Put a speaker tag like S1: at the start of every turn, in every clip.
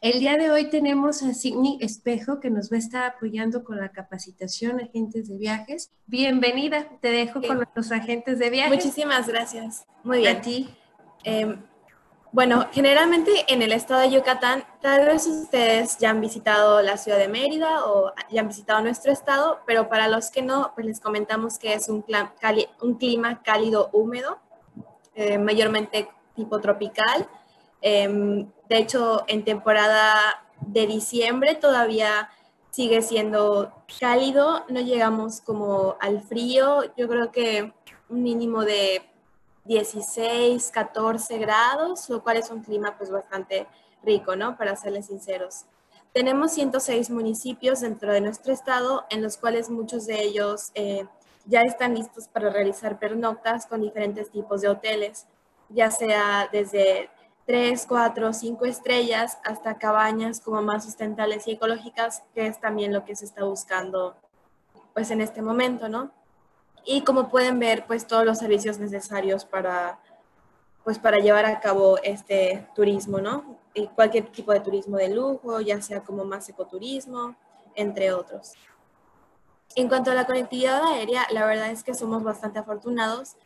S1: El día de hoy tenemos a Signy Espejo que nos va a estar apoyando con la capacitación agentes de viajes. Bienvenida, te dejo con los agentes de viajes.
S2: Muchísimas gracias. Muy bien.
S1: A ti.
S2: Em, bueno, generalmente en el estado de Yucatán, tal vez ustedes ya han visitado la ciudad de Mérida o ya han visitado nuestro estado, pero para los que no, pues les comentamos que es un, clima cálido húmedo, eh, mayormente tipo tropical. Em, de hecho, en temporada de diciembre todavía sigue siendo cálido, no llegamos como al frío, yo creo que un mínimo de 16, 14 grados, lo cual es un clima pues bastante rico, ¿no? Para serles sinceros. Tenemos 106 municipios dentro de nuestro estado, en los cuales muchos de ellos eh, ya están listos para realizar pernoctas con diferentes tipos de hoteles, ya sea desde 3, 4, 5 estrellas hasta cabañas como más sustentables y ecológicas, que es también lo que se está buscando pues en este momento, ¿no? y como pueden ver, pues todos los servicios necesarios para, pues, para llevar a cabo este turismo, ¿no? Y cualquier tipo de turismo de lujo, ya sea como más ecoturismo, entre otros. En cuanto a la conectividad aérea, la verdad es que somos bastante afortunados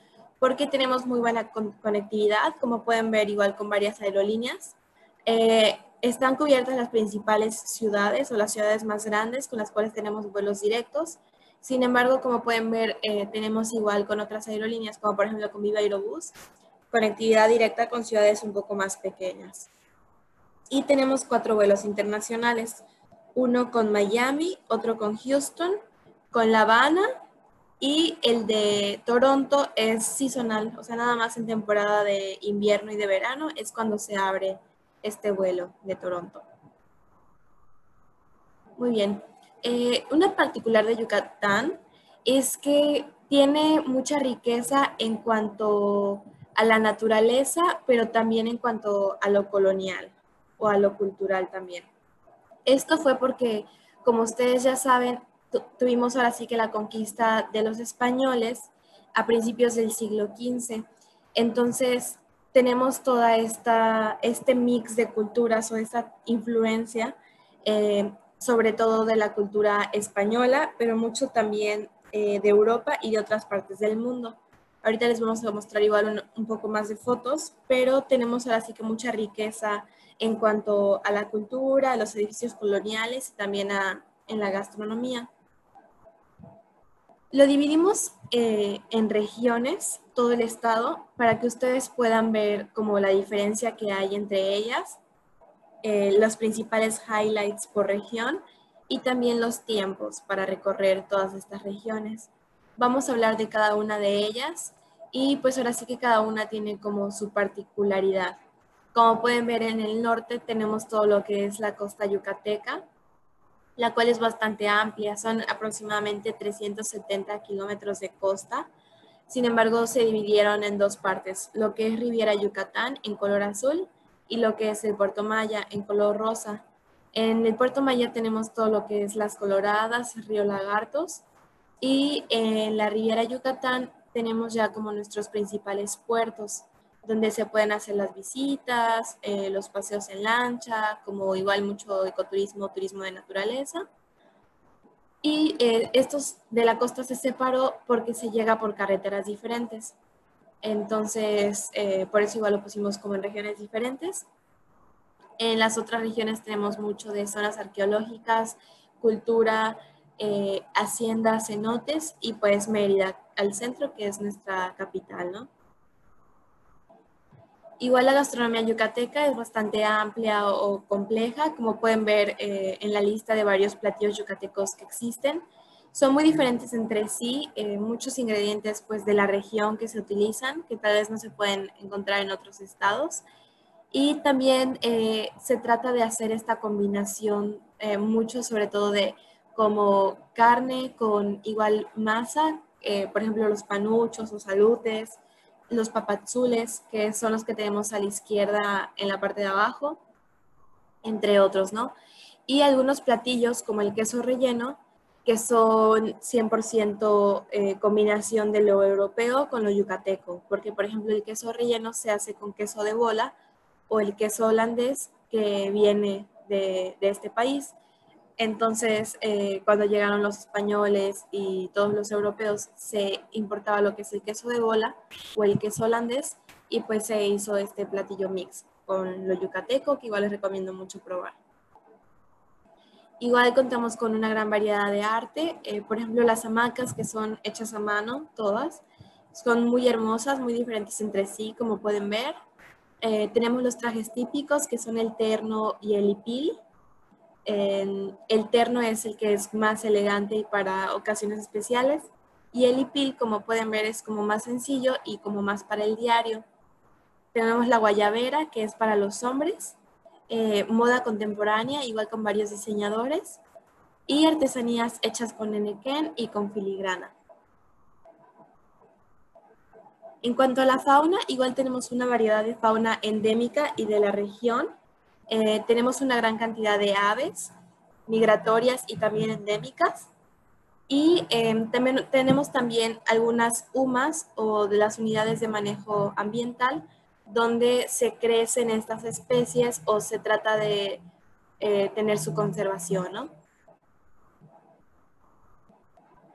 S2: porque tenemos muy buena conectividad, como pueden ver igual con varias aerolíneas. Eh, están cubiertas las principales ciudades o las ciudades más grandes con las cuales tenemos vuelos directos sin embargo, como pueden ver, eh, tenemos igual con otras aerolíneas, como por ejemplo con Viva Aerobús, conectividad directa con ciudades un poco más pequeñas. Y tenemos cuatro vuelos internacionales, uno con Miami, otro con Houston, con La Habana y el de Toronto es seasonal, o sea, nada más en temporada de invierno y de verano es cuando se abre este vuelo de Toronto. Muy bien, eh, una particular de Yucatán es que tiene mucha riqueza en cuanto a la naturaleza, pero también en cuanto a lo colonial o a lo cultural también. Esto fue porque, como ustedes ya saben, tuvimos ahora sí que la conquista de los españoles a principios del siglo XV. Entonces, tenemos toda esta, este mix de culturas o esta influencia eh, sobre todo de la cultura española, pero mucho también eh, de Europa y de otras partes del mundo. Ahorita les vamos a mostrar igual un, poco más de fotos, pero tenemos ahora sí que mucha riqueza en cuanto a la cultura, a los edificios coloniales y también en la gastronomía. Lo dividimos eh, en regiones, todo el estado, para que ustedes puedan ver como la diferencia que hay entre ellas eh, los principales highlights por región y también los tiempos para recorrer todas estas regiones. Vamos a hablar de cada una de ellas y pues ahora sí que cada una tiene como su particularidad. Como pueden ver en el norte tenemos todo lo que es la costa yucateca, la cual es bastante amplia, son aproximadamente 370 kilómetros de costa. Sin embargo, se dividieron en dos partes, lo que es Riviera Yucatán en color azul y lo que es el Puerto Maya en color rosa. En el Puerto Maya tenemos todo lo que es Las Coloradas, Río Lagartos y en la Riviera Yucatán tenemos ya como nuestros principales puertos donde se pueden hacer las visitas, eh, los paseos en lancha, como igual mucho ecoturismo, turismo de naturaleza. Y eh, estos de la costa se separó porque se llega por carreteras diferentes. Entonces, eh, por eso igual lo pusimos como en regiones diferentes. En las otras regiones tenemos mucho de zonas arqueológicas, cultura, haciendas, cenotes y pues Mérida al centro, que es nuestra capital, ¿no? Igual la gastronomía yucateca es bastante amplia o, compleja, como pueden ver eh, en la lista de varios platillos yucatecos que existen son muy diferentes entre sí, eh, muchos ingredientes pues de la región que se utilizan, que tal vez no se pueden encontrar en otros estados. Y también eh, se trata de hacer esta combinación mucho sobre todo de como carne con igual masa, por ejemplo los panuchos o salutes, los papazules, que son los que tenemos a la izquierda en la parte de abajo, entre otros, ¿no? Y algunos platillos como el queso relleno, que son 100% eh, combinación de lo europeo con lo yucateco, porque por ejemplo el queso relleno se hace con queso de bola o el queso holandés que viene de, este país. Entonces, eh, cuando llegaron los españoles y todos los europeos, se importaba lo que es el queso de bola o el queso holandés y pues se hizo este platillo mix con lo yucateco, que igual les recomiendo mucho probar. Igual contamos con una gran variedad de arte, eh, por ejemplo las hamacas que son hechas a mano, todas, son muy hermosas, muy diferentes entre sí, como pueden ver. Eh, tenemos los trajes típicos que son el terno y el hipil. El terno es el que es más elegante y para ocasiones especiales. Y el hipil, como pueden ver, es como más sencillo y como más para el diario. Tenemos la guayabera, que es para los hombres. Eh, moda contemporánea, igual con varios diseñadores. Y artesanías hechas con enequén y con filigrana. En cuanto a la fauna, igual tenemos una variedad de fauna endémica y de la región. Eh, tenemos una gran cantidad de aves migratorias y también endémicas. Y em, tenemos también algunas UMAS o de las unidades de manejo ambiental donde se crecen estas especies o se trata de eh, tener su conservación, ¿no?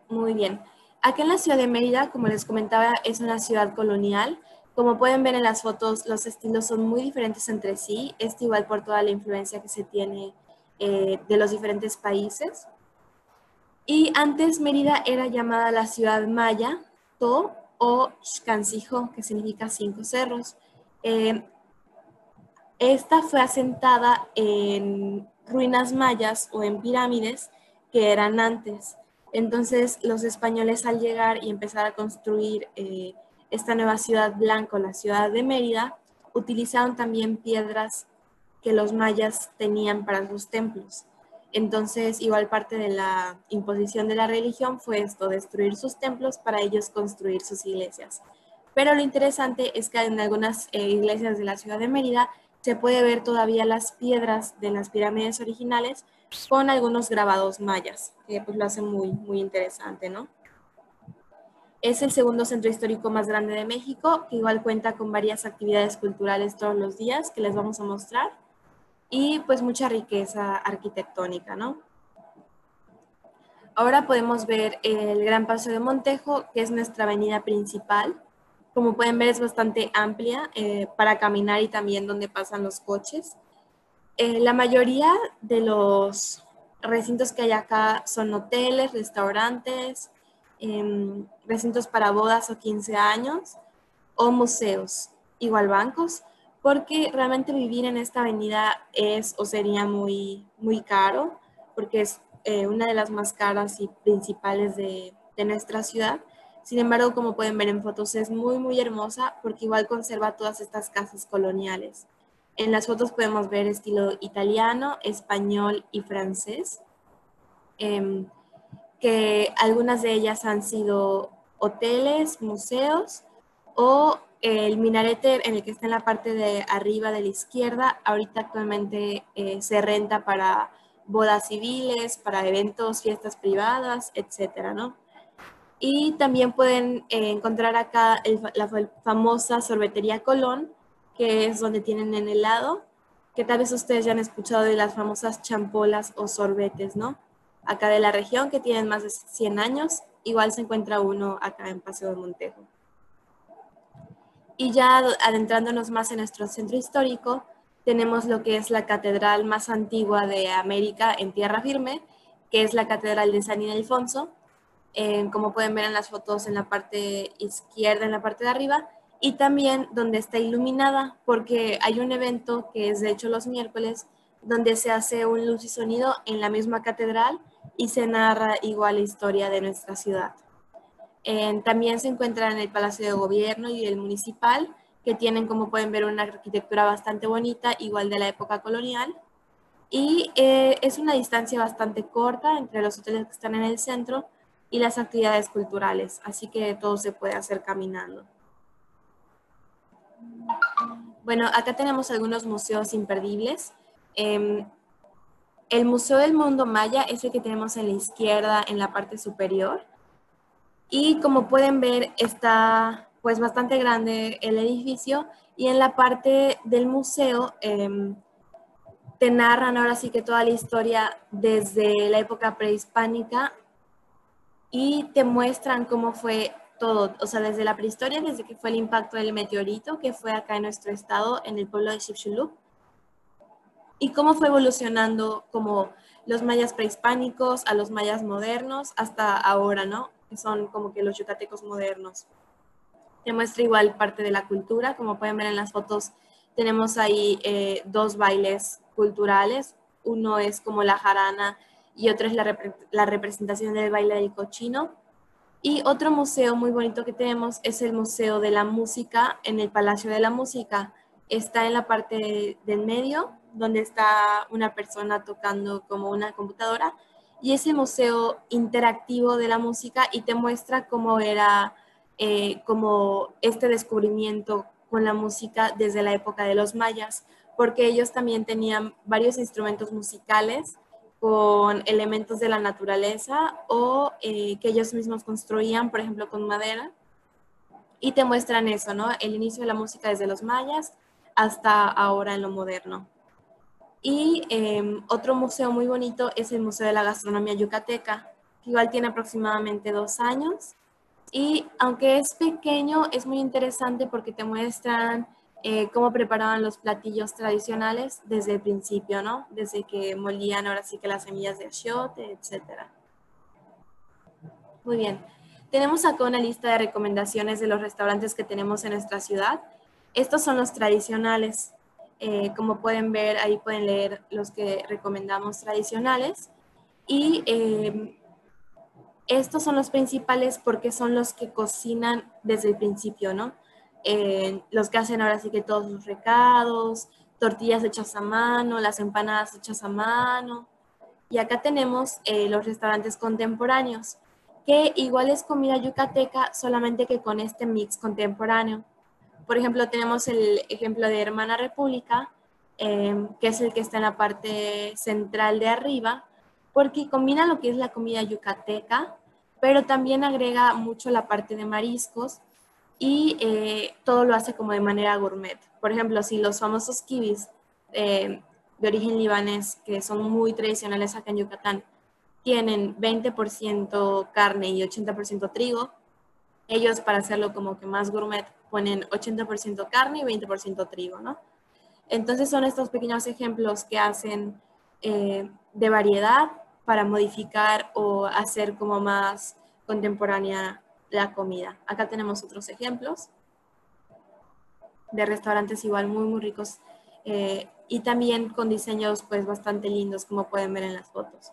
S2: Muy bien. Aquí en la ciudad de Mérida, como les comentaba, es una ciudad colonial. Como pueden ver en las fotos, los estilos son muy diferentes entre sí. Esto igual por toda la influencia que se tiene eh, de los diferentes países. Y antes Mérida era llamada la ciudad maya, To o Xcancijo, que significa cinco cerros. Eh, esta fue asentada en ruinas mayas o en pirámides que eran antes. Entonces los españoles al llegar y empezar a construir eh, esta nueva ciudad blanca, la ciudad de Mérida, utilizaron también piedras que los mayas tenían para sus templos. Entonces, igual parte de la imposición de la religión fue esto, destruir sus templos para ellos construir sus iglesias. Pero lo interesante es que en algunas eh, iglesias de la ciudad de Mérida se puede ver todavía las piedras de las pirámides originales con algunos grabados mayas, que pues lo hace muy, muy interesante, ¿no? Es el segundo centro histórico más grande de México, que igual cuenta con varias actividades culturales todos los días que les vamos a mostrar y pues mucha riqueza arquitectónica, ¿no? Ahora podemos ver el Gran Paso de Montejo, que es nuestra avenida principal. Como pueden ver es bastante amplia eh, para caminar y también donde pasan los coches. Eh, la mayoría de los recintos que hay acá son hoteles, restaurantes, em, recintos para bodas o 15 años o museos, igual bancos, porque realmente vivir en esta avenida es o sería muy, muy caro, porque es eh, una de las más caras y principales de, de nuestra ciudad. Sin embargo, como pueden ver en fotos, es muy, muy hermosa porque igual conserva todas estas casas coloniales. En las fotos podemos ver estilo italiano, español y francés, em, que algunas de ellas han sido hoteles, museos o el minarete en el que está en la parte de arriba de la izquierda, ahorita actualmente eh, se renta para bodas civiles, para eventos, fiestas privadas, etcétera, ¿no? Y también pueden eh, encontrar acá la famosa sorbetería Colón, que es donde tienen en el lado, que tal vez ustedes ya han escuchado de las famosas champolas o sorbetes, ¿no? Acá de la región, que tienen más de 100 años, igual se encuentra uno acá en Paseo de Montejo. Y ya adentrándonos más en nuestro centro histórico, tenemos lo que es la catedral más antigua de América en tierra firme, que es la Catedral de San Ildefonso. Eh, como pueden ver en las fotos en la parte izquierda, en la parte de arriba, y también donde está iluminada, porque hay un evento que es de hecho los miércoles, donde se hace un luz y sonido en la misma catedral y se narra igual la historia de nuestra ciudad. también se encuentra en el Palacio de Gobierno y el Municipal, que tienen, como pueden ver, una arquitectura bastante bonita, igual de la época colonial. Y eh, es una distancia bastante corta entre los hoteles que están en el centro y las actividades culturales, así que todo se puede hacer caminando. Bueno, acá tenemos algunos museos imperdibles. Em, el Museo del Mundo Maya es el que tenemos en la izquierda, en la parte superior. Y como pueden ver, está pues bastante grande el edificio y en la parte del museo em, te narran ahora sí que toda la historia desde la época prehispánica y te muestran cómo fue todo, o sea, desde la prehistoria, desde que fue el impacto del meteorito que fue acá en nuestro estado, en el pueblo de Chicxulub, y cómo fue evolucionando como los mayas prehispánicos a los mayas modernos hasta ahora, ¿no? Que son como que los yucatecos modernos. Te muestra igual parte de la cultura, como pueden ver en las fotos, tenemos ahí eh, dos bailes culturales, uno es como la jarana y otro es la, la representación del baile del cochino. Y otro museo muy bonito que tenemos es el Museo de la Música en el Palacio de la Música. Está en la parte del medio, donde está una persona tocando como una computadora. Y es el museo interactivo de la música y te muestra cómo era eh, como este descubrimiento con la música desde la época de los mayas, porque ellos también tenían varios instrumentos musicales con elementos de la naturaleza o eh, que ellos mismos construían, por ejemplo, con madera. Y te muestran eso, ¿no? El inicio de la música desde los mayas hasta ahora en lo moderno. Y em, otro museo muy bonito es el Museo de la Gastronomía Yucateca, que igual tiene aproximadamente dos años. Y aunque es pequeño, es muy interesante porque te muestran eh, cómo preparaban los platillos tradicionales desde el principio, ¿no? Desde que molían ahora sí que las semillas de achiote, etc. Muy bien. Tenemos acá una lista de recomendaciones de los restaurantes que tenemos en nuestra ciudad. Estos son los tradicionales. Eh, como pueden ver, ahí pueden leer los que recomendamos tradicionales. Y eh, estos son los principales porque son los que cocinan desde el principio, ¿no? Eh, los que hacen ahora sí que todos sus recados, tortillas hechas a mano, las empanadas hechas a mano. Y acá tenemos eh, los restaurantes contemporáneos, que igual es comida yucateca, solamente que con este mix contemporáneo. Por ejemplo, tenemos el ejemplo de Hermana República, eh, que es el que está en la parte central de arriba, porque combina lo que es la comida yucateca, pero también agrega mucho la parte de mariscos y eh, todo lo hace como de manera gourmet. Por ejemplo, si los famosos kibis eh, de origen libanés, que son muy tradicionales acá en Yucatán, tienen 20% carne y 80% trigo, ellos para hacerlo como que más gourmet ponen 80% carne y 20% trigo, ¿no? Entonces son estos pequeños ejemplos que hacen eh, de variedad para modificar o hacer como más contemporánea la comida. Acá tenemos otros ejemplos de restaurantes igual muy, muy ricos eh, y también con diseños pues bastante lindos como pueden ver en las fotos.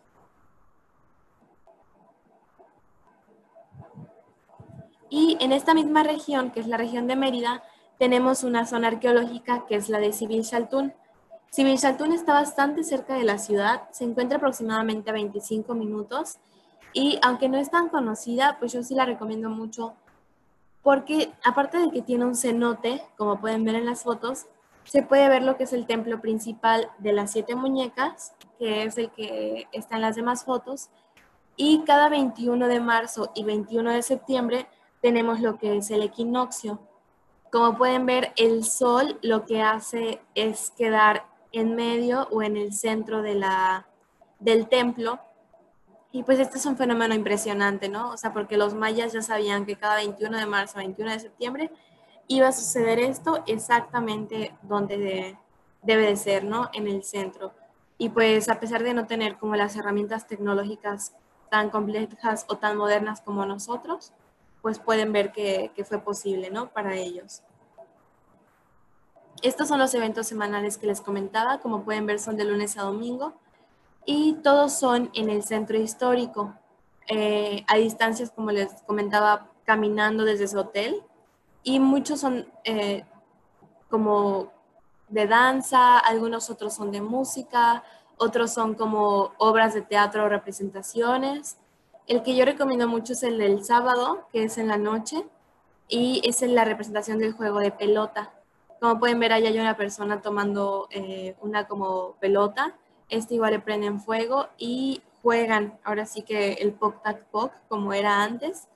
S2: Y en esta misma región, que es la región de Mérida, tenemos una zona arqueológica que es la de Civil Chaltún. Civil Chaltún está bastante cerca de la ciudad, se encuentra aproximadamente a 25 minutos y aunque no es tan conocida, pues yo sí la recomiendo mucho porque aparte de que tiene un cenote, como pueden ver en las fotos, se puede ver lo que es el templo principal de las siete muñecas, que es el que está en las demás fotos. Y cada 21 de marzo y 21 de septiembre tenemos lo que es el equinoccio. Como pueden ver, el sol lo que hace es quedar en medio o en el centro de la, del templo y pues este es un fenómeno impresionante, ¿no? O sea, porque los mayas ya sabían que cada 21 de marzo, 21 de septiembre, iba a suceder esto exactamente donde debe de ser, ¿no? En el centro. Y pues a pesar de no tener como las herramientas tecnológicas tan complejas o tan modernas como nosotros, pues pueden ver que, fue posible, ¿no? Para ellos. Estos son los eventos semanales que les comentaba, como pueden ver son de lunes a domingo y todos son en el centro histórico, eh, a distancias, como les comentaba, caminando desde su hotel. Y muchos son eh, como de danza, algunos otros son de música, otros son como obras de teatro o representaciones. El que yo recomiendo mucho es el del sábado, que es en la noche, y es en la representación del juego de pelota. Como pueden ver, allá hay una persona tomando eh, una como pelota este igual le prenden fuego y juegan ahora sí que el pop tac pop como era antes.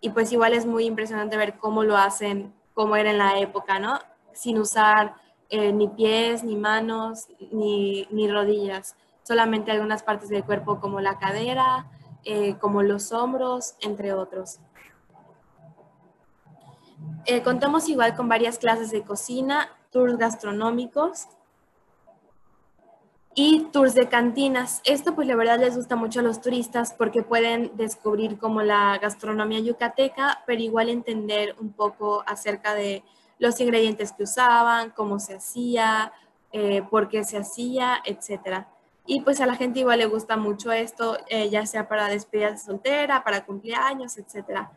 S2: Y pues igual es muy impresionante ver cómo lo hacen, como era en la época, ¿no? Sin usar eh, ni pies, ni manos, ni, ni, rodillas, solamente algunas partes del cuerpo como la cadera, eh, como los hombros, entre otros. Eh, contamos igual con varias clases de cocina, tours gastronómicos y tours de cantinas. Esto pues la verdad les gusta mucho a los turistas porque pueden descubrir como la gastronomía yucateca, pero igual entender un poco acerca de los ingredientes que usaban, cómo se hacía, eh, por qué se hacía, etc. Y pues a la gente igual le gusta mucho esto, eh, ya sea para despedidas de soltera, para cumpleaños, etc.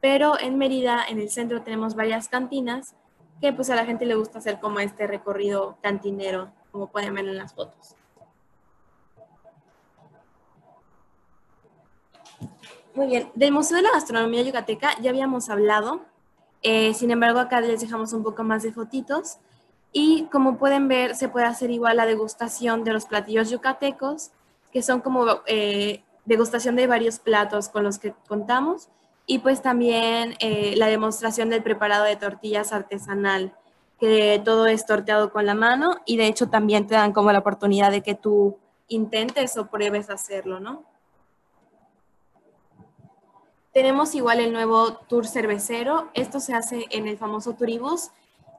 S2: Pero en Mérida, en el centro, tenemos varias cantinas que pues a la gente le gusta hacer como este recorrido cantinero, como pueden ver en las fotos. Muy bien, del Museo de la Gastronomía Yucateca ya habíamos hablado, eh, sin embargo acá les dejamos un poco más de fotitos y como pueden ver se puede hacer igual la degustación de los platillos yucatecos, que son como eh, degustación de varios platos con los que contamos y pues también eh, la demostración del preparado de tortillas artesanal, que todo es torteado con la mano y de hecho también te dan como la oportunidad de que tú intentes o pruebes hacerlo, ¿no? Tenemos igual el nuevo tour cervecero. Esto se hace en el famoso Turibus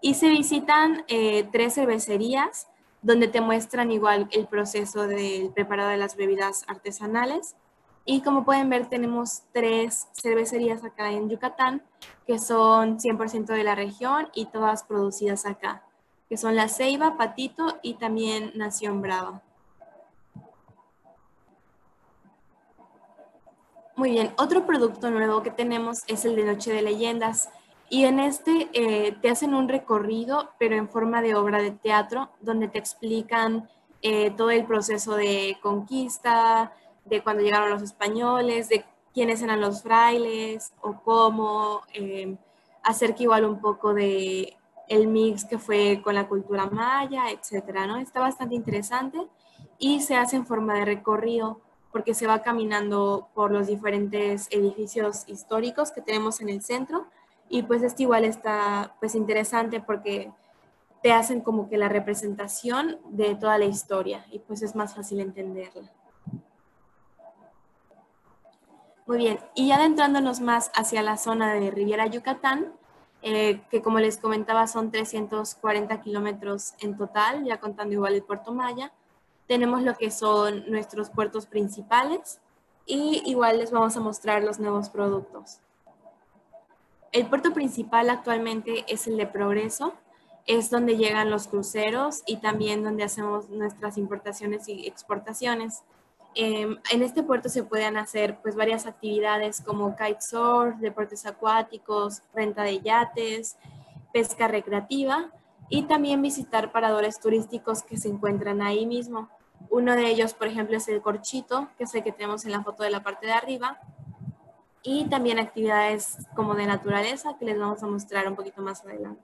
S2: y se visitan eh, tres cervecerías donde te muestran igual el proceso del preparado de las bebidas artesanales. Y como pueden ver, tenemos tres cervecerías acá en Yucatán que son 100% de la región y todas producidas acá, que son La Ceiba, Patito y también Nación Brava. Muy bien, otro producto nuevo que tenemos es el de Noche de Leyendas. Y en este eh, te hacen un recorrido, pero en forma de obra de teatro, donde te explican eh, todo el proceso de conquista, de cuando llegaron los españoles, de quiénes eran los frailes o cómo, eh, hacer que igual un poco de el mix que fue con la cultura maya, etcétera, ¿no? Está bastante interesante y se hace en forma de recorrido porque se va caminando por los diferentes edificios históricos que tenemos en el centro y pues este igual está pues interesante porque te hacen como que la representación de toda la historia y pues es más fácil entenderla. Muy bien, y ya adentrándonos más hacia la zona de Riviera Yucatán, eh, que como les comentaba son 340 kilómetros en total, ya contando igual el Puerto Maya, tenemos lo que son nuestros puertos principales y igual les vamos a mostrar los nuevos productos. El puerto principal actualmente es el de Progreso, es donde llegan los cruceros y también donde hacemos nuestras importaciones y exportaciones. Em, en este puerto se pueden hacer pues varias actividades como kitesurf, deportes acuáticos, renta de yates, pesca recreativa y también visitar paradores turísticos que se encuentran ahí mismo. Uno de ellos, por ejemplo, es el corchito, que es el que tenemos en la foto de la parte de arriba. Y también actividades como de naturaleza, que les vamos a mostrar un poquito más adelante.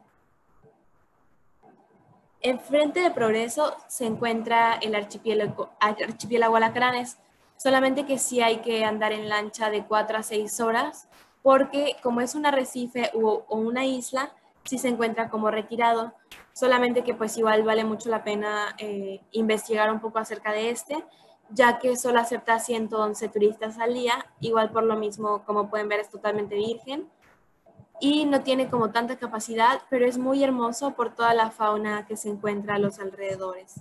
S2: Enfrente de Progreso se encuentra el archipiélago, archipiélago Alacranes, solamente que sí hay que andar en lancha de 4 a 6 horas, porque como es un arrecife o, una isla, sí se encuentra como retirado. Solamente que pues igual vale mucho la pena eh, investigar un poco acerca de este, ya que solo acepta 111 turistas al día, igual por lo mismo, como pueden ver, es totalmente virgen y no tiene como tanta capacidad, pero es muy hermoso por toda la fauna que se encuentra a los alrededores.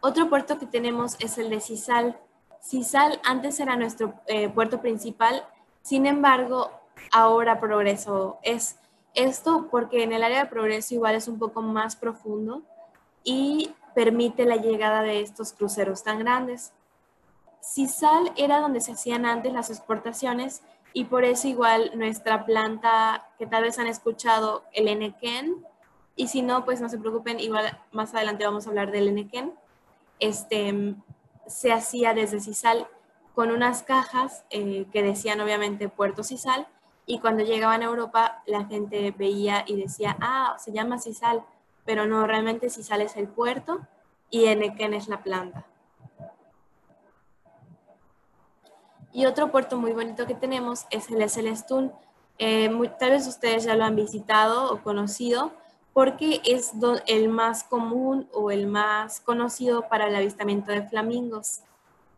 S2: Otro puerto que tenemos es el de Cisal. Cisal antes era nuestro eh, puerto principal, sin embargo, ahora Progreso es esto porque en el área de progreso igual es un poco más profundo y permite la llegada de estos cruceros tan grandes. Cisal era donde se hacían antes las exportaciones y por eso igual nuestra planta, que tal vez han escuchado, el Enequén, y si no, pues no se preocupen, igual más adelante vamos a hablar del Enequén, este, se hacía desde Cisal con unas cajas eh, que decían obviamente Puerto Cisal y cuando llegaban a Europa, la gente veía y decía, ah, se llama Sisal, pero no, realmente Sisal es el puerto y Enequén es la planta. Y otro puerto muy bonito que tenemos es el Celestún. Eh, tal vez ustedes ya lo han visitado o conocido, porque es el más común o el más conocido para el avistamiento de flamingos.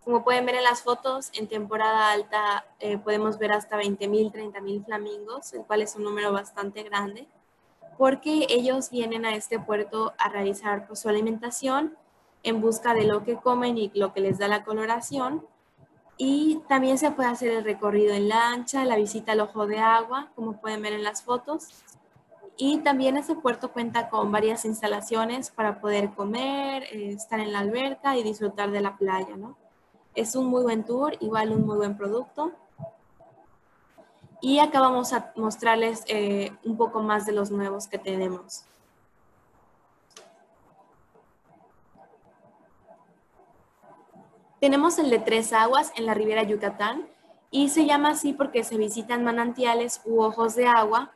S2: Como pueden ver en las fotos, en temporada alta eh, podemos ver hasta 20.000, 30.000 flamingos, el cual es un número bastante grande, porque ellos vienen a este puerto a realizar pues, su alimentación en busca de lo que comen y lo que les da la coloración. Y también se puede hacer el recorrido en lancha, la visita al ojo de agua, como pueden ver en las fotos. Y también este puerto cuenta con varias instalaciones para poder comer, eh, estar en la alberca y disfrutar de la playa, ¿no? Es un muy buen tour, igual un muy buen producto. Y acá vamos a mostrarles eh, un poco más de los nuevos que tenemos. Tenemos el de Tres Aguas en la Ribera Yucatán y se llama así porque se visitan manantiales u ojos de agua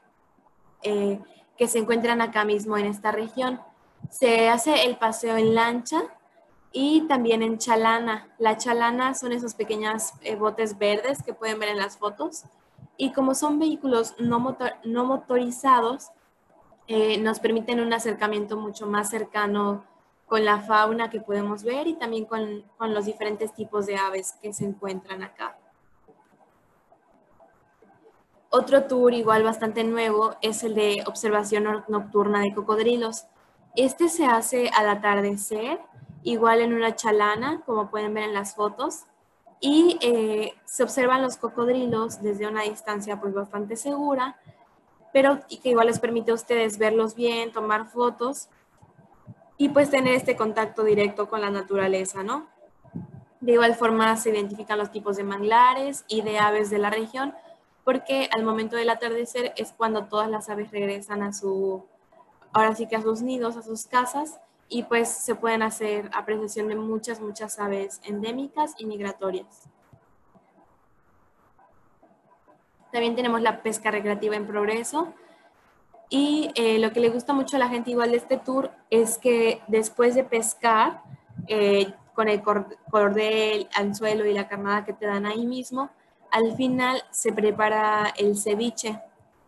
S2: eh, que se encuentran acá mismo en esta región. Se hace el paseo en lancha y también en chalana. La chalana son esos pequeños eh, botes verdes que pueden ver en las fotos. Y como son vehículos no, no motorizados, eh, nos permiten un acercamiento mucho más cercano con la fauna que podemos ver y también con, con los diferentes tipos de aves que se encuentran acá. Otro tour igual bastante nuevo es el de observación nocturna de cocodrilos. Este se hace al atardecer igual en una chalana, como pueden ver en las fotos, y eh, se observan los cocodrilos desde una distancia pues bastante segura, pero que igual les permite a ustedes verlos bien, tomar fotos y pues tener este contacto directo con la naturaleza, ¿no? De igual forma se identifican los tipos de manglares y de aves de la región, porque al momento del atardecer es cuando todas las aves regresan a su, ahora sí que a sus nidos, a sus casas, y pues se pueden hacer apreciación de muchas, muchas aves endémicas y migratorias. También tenemos la pesca recreativa en progreso. Y eh, lo que le gusta mucho a la gente igual de este tour es que después de pescar, eh, con el cordel, anzuelo y la carnada que te dan ahí mismo, al final se prepara el ceviche.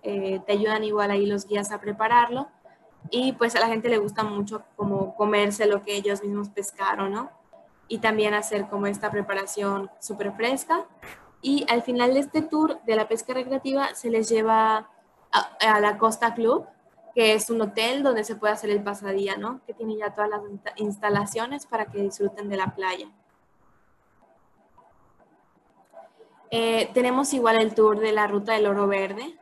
S2: Eh, te ayudan igual ahí los guías a prepararlo y pues a la gente le gusta mucho como comerse lo que ellos mismos pescaron, ¿no? Y también hacer como esta preparación súper fresca. Y al final de este tour de la pesca recreativa se les lleva a, la Costa Club, que es un hotel donde se puede hacer el pasadía, ¿no? Que tiene ya todas las instalaciones para que disfruten de la playa. Eh, tenemos igual el tour de la ruta del oro verde,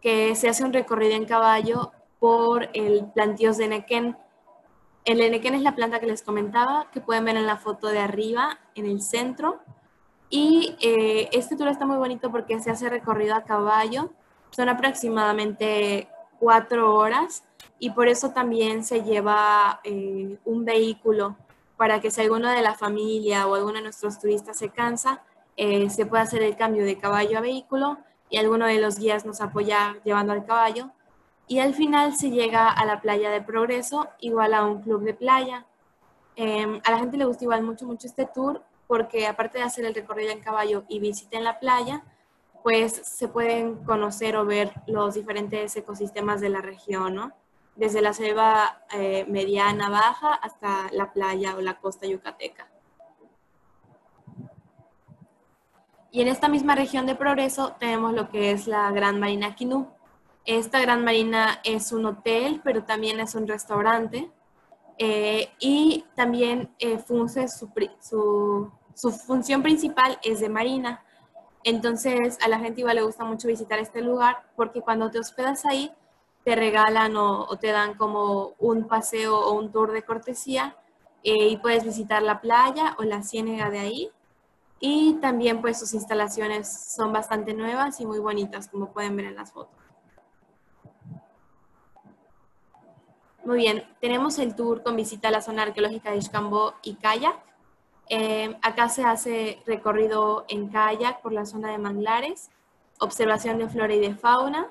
S2: que se hace un recorrido en caballo por el plantíos de Nequén. El Nequén es la planta que les comentaba, que pueden ver en la foto de arriba, en el centro. Y eh, este tour está muy bonito porque se hace recorrido a caballo. Son aproximadamente cuatro horas y por eso también se lleva eh, un vehículo para que si alguno de la familia o alguno de nuestros turistas se cansa, eh, se pueda hacer el cambio de caballo a vehículo y alguno de los guías nos apoya llevando al caballo y al final se llega a la playa de Progreso, igual a un club de playa. Em, a la gente le gusta igual mucho, mucho este tour porque aparte de hacer el recorrido en caballo y visiten la playa, pues se pueden conocer o ver los diferentes ecosistemas de la región, ¿no? Desde la selva eh, mediana baja hasta la playa o la costa yucateca. Y en esta misma región de Progreso tenemos lo que es la Gran Marina Quinú, esta Gran Marina es un hotel, pero también es un restaurante. Eh, y también eh, su, función principal es de marina. Entonces a la gente igual le gusta mucho visitar este lugar porque cuando te hospedas ahí te regalan o, te dan como un paseo o un tour de cortesía eh, y puedes visitar la playa o la ciénega de ahí. Y también pues sus instalaciones son bastante nuevas y muy bonitas como pueden ver en las fotos. Muy bien, tenemos el tour con visita a la zona arqueológica de Ixcambó y kayak. Eh, acá se hace recorrido en kayak por la zona de manglares, observación de flora y de fauna,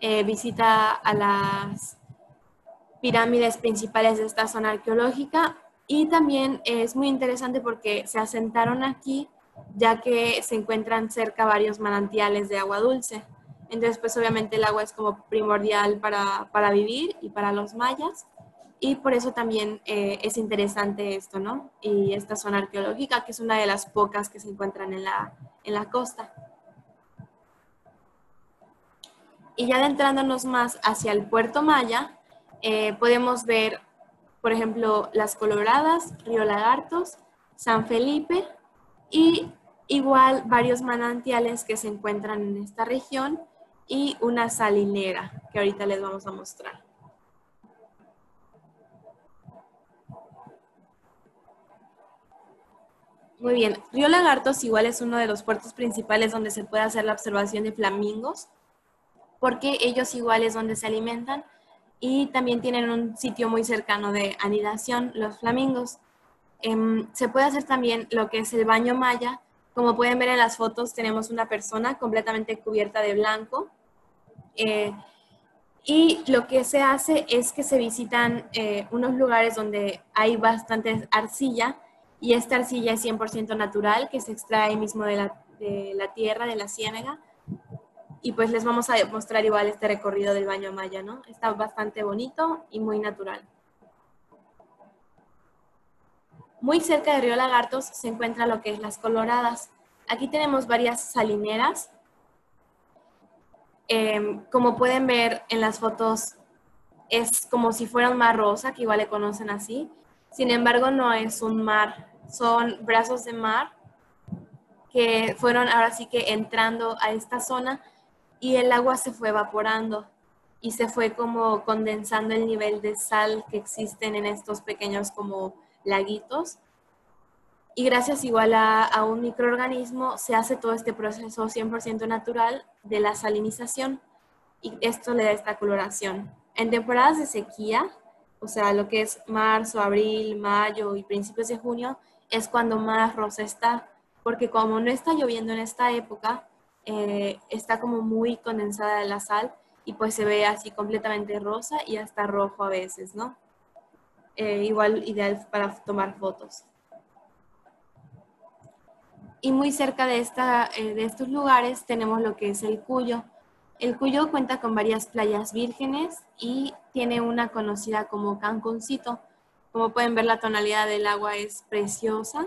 S2: eh, visita a las pirámides principales de esta zona arqueológica y también es muy interesante porque se asentaron aquí ya que se encuentran cerca varios manantiales de agua dulce. Entonces, pues obviamente el agua es como primordial para, para vivir y para los mayas. Y por eso también eh, es interesante esto, ¿no? Y esta zona arqueológica, que es una de las pocas que se encuentran en la, en la costa. Y ya adentrándonos más hacia el puerto Maya, eh, podemos ver, por ejemplo, Las Coloradas, Río Lagartos, San Felipe y igual varios manantiales que se encuentran en esta región y una salinera que ahorita les vamos a mostrar. Muy bien, Río Lagartos igual es uno de los puertos principales donde se puede hacer la observación de flamingos, porque ellos igual es donde se alimentan y también tienen un sitio muy cercano de anidación, los flamingos. Em, se puede hacer también lo que es el baño maya. Como pueden ver en las fotos, tenemos una persona completamente cubierta de blanco. Eh, y lo que se hace es que se visitan eh, unos lugares donde hay bastante arcilla y esta arcilla es 100% natural, que se extrae mismo de la, de la tierra, de la ciénaga y pues les vamos a mostrar igual este recorrido del baño maya, ¿no? Está bastante bonito y muy natural. Muy cerca de Río Lagartos se encuentra lo que es Las Coloradas. Aquí tenemos varias salineras. Em, como pueden ver en las fotos, es como si fuera un mar rosa, que igual le conocen así. Sin embargo, no es un mar, son brazos de mar que fueron ahora sí que entrando a esta zona y el agua se fue evaporando y se fue como condensando el nivel de sal que existen en estos pequeños como laguitos. Y gracias igual a, un microorganismo se hace todo este proceso 100% natural de la salinización y esto le da esta coloración. En temporadas de sequía, o sea, lo que es marzo, abril, mayo y principios de junio, es cuando más rosa está, porque como no está lloviendo en esta época, eh, está como muy condensada la sal y pues se ve así completamente rosa y hasta rojo a veces, ¿no? Eh, igual ideal para tomar fotos. Y muy cerca de, esta, eh, de estos lugares tenemos lo que es el Cuyo. El Cuyo cuenta con varias playas vírgenes y tiene una conocida como Cancuncito. Como pueden ver, la tonalidad del agua es preciosa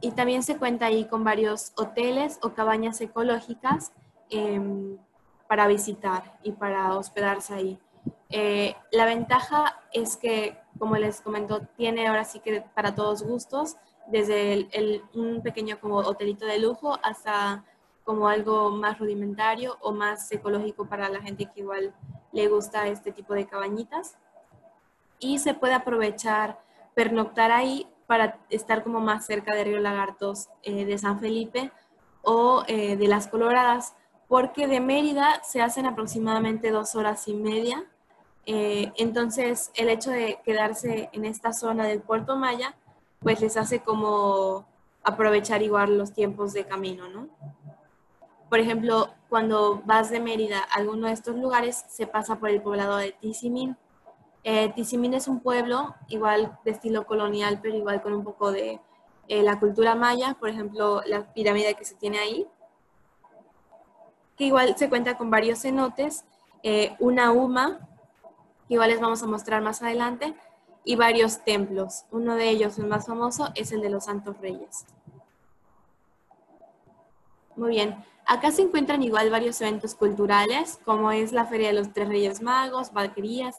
S2: y también se cuenta ahí con varios hoteles o cabañas ecológicas em, para visitar y para hospedarse ahí. Eh, la ventaja es que, como les comento, tiene ahora sí que para todos gustos, desde un pequeño como hotelito de lujo hasta como algo más rudimentario o más ecológico para la gente que igual le gusta este tipo de cabañitas. Y se puede aprovechar pernoctar ahí para estar como más cerca de Río Lagartos eh, de San Felipe o eh, de Las Coloradas, porque de Mérida se hacen aproximadamente dos horas y media. Eh, entonces, el hecho de quedarse en esta zona del Puerto Maya, pues les hace como aprovechar igual los tiempos de camino, ¿no? Por ejemplo, cuando vas de Mérida a alguno de estos lugares, se pasa por el poblado de Tizimín, eh, Tizimín es un pueblo igual de estilo colonial, pero igual con un poco de eh, la cultura maya, por ejemplo, la pirámide que se tiene ahí, que igual se cuenta con varios cenotes, eh, una UMA, que igual les vamos a mostrar más adelante, y varios templos. Uno de ellos, el más famoso, es el de los Santos Reyes. Muy bien, acá se encuentran igual varios eventos culturales, como es la Feria de los Tres Reyes Magos, Valquerías,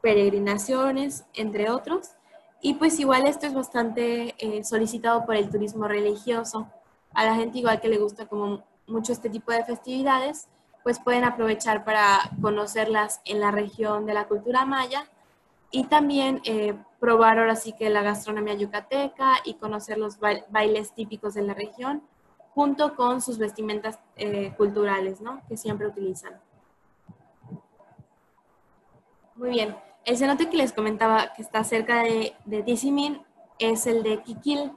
S2: peregrinaciones, entre otros. Y pues igual esto es bastante eh, solicitado por el turismo religioso. A la gente igual que le gusta como mucho este tipo de festividades, pues pueden aprovechar para conocerlas en la región de la cultura maya y también eh, probar ahora sí que la gastronomía yucateca y conocer los bailes típicos de la región junto con sus vestimentas eh, culturales, ¿no? Que siempre utilizan. Muy bien. El cenote que les comentaba que está cerca de, de es el de Kikil.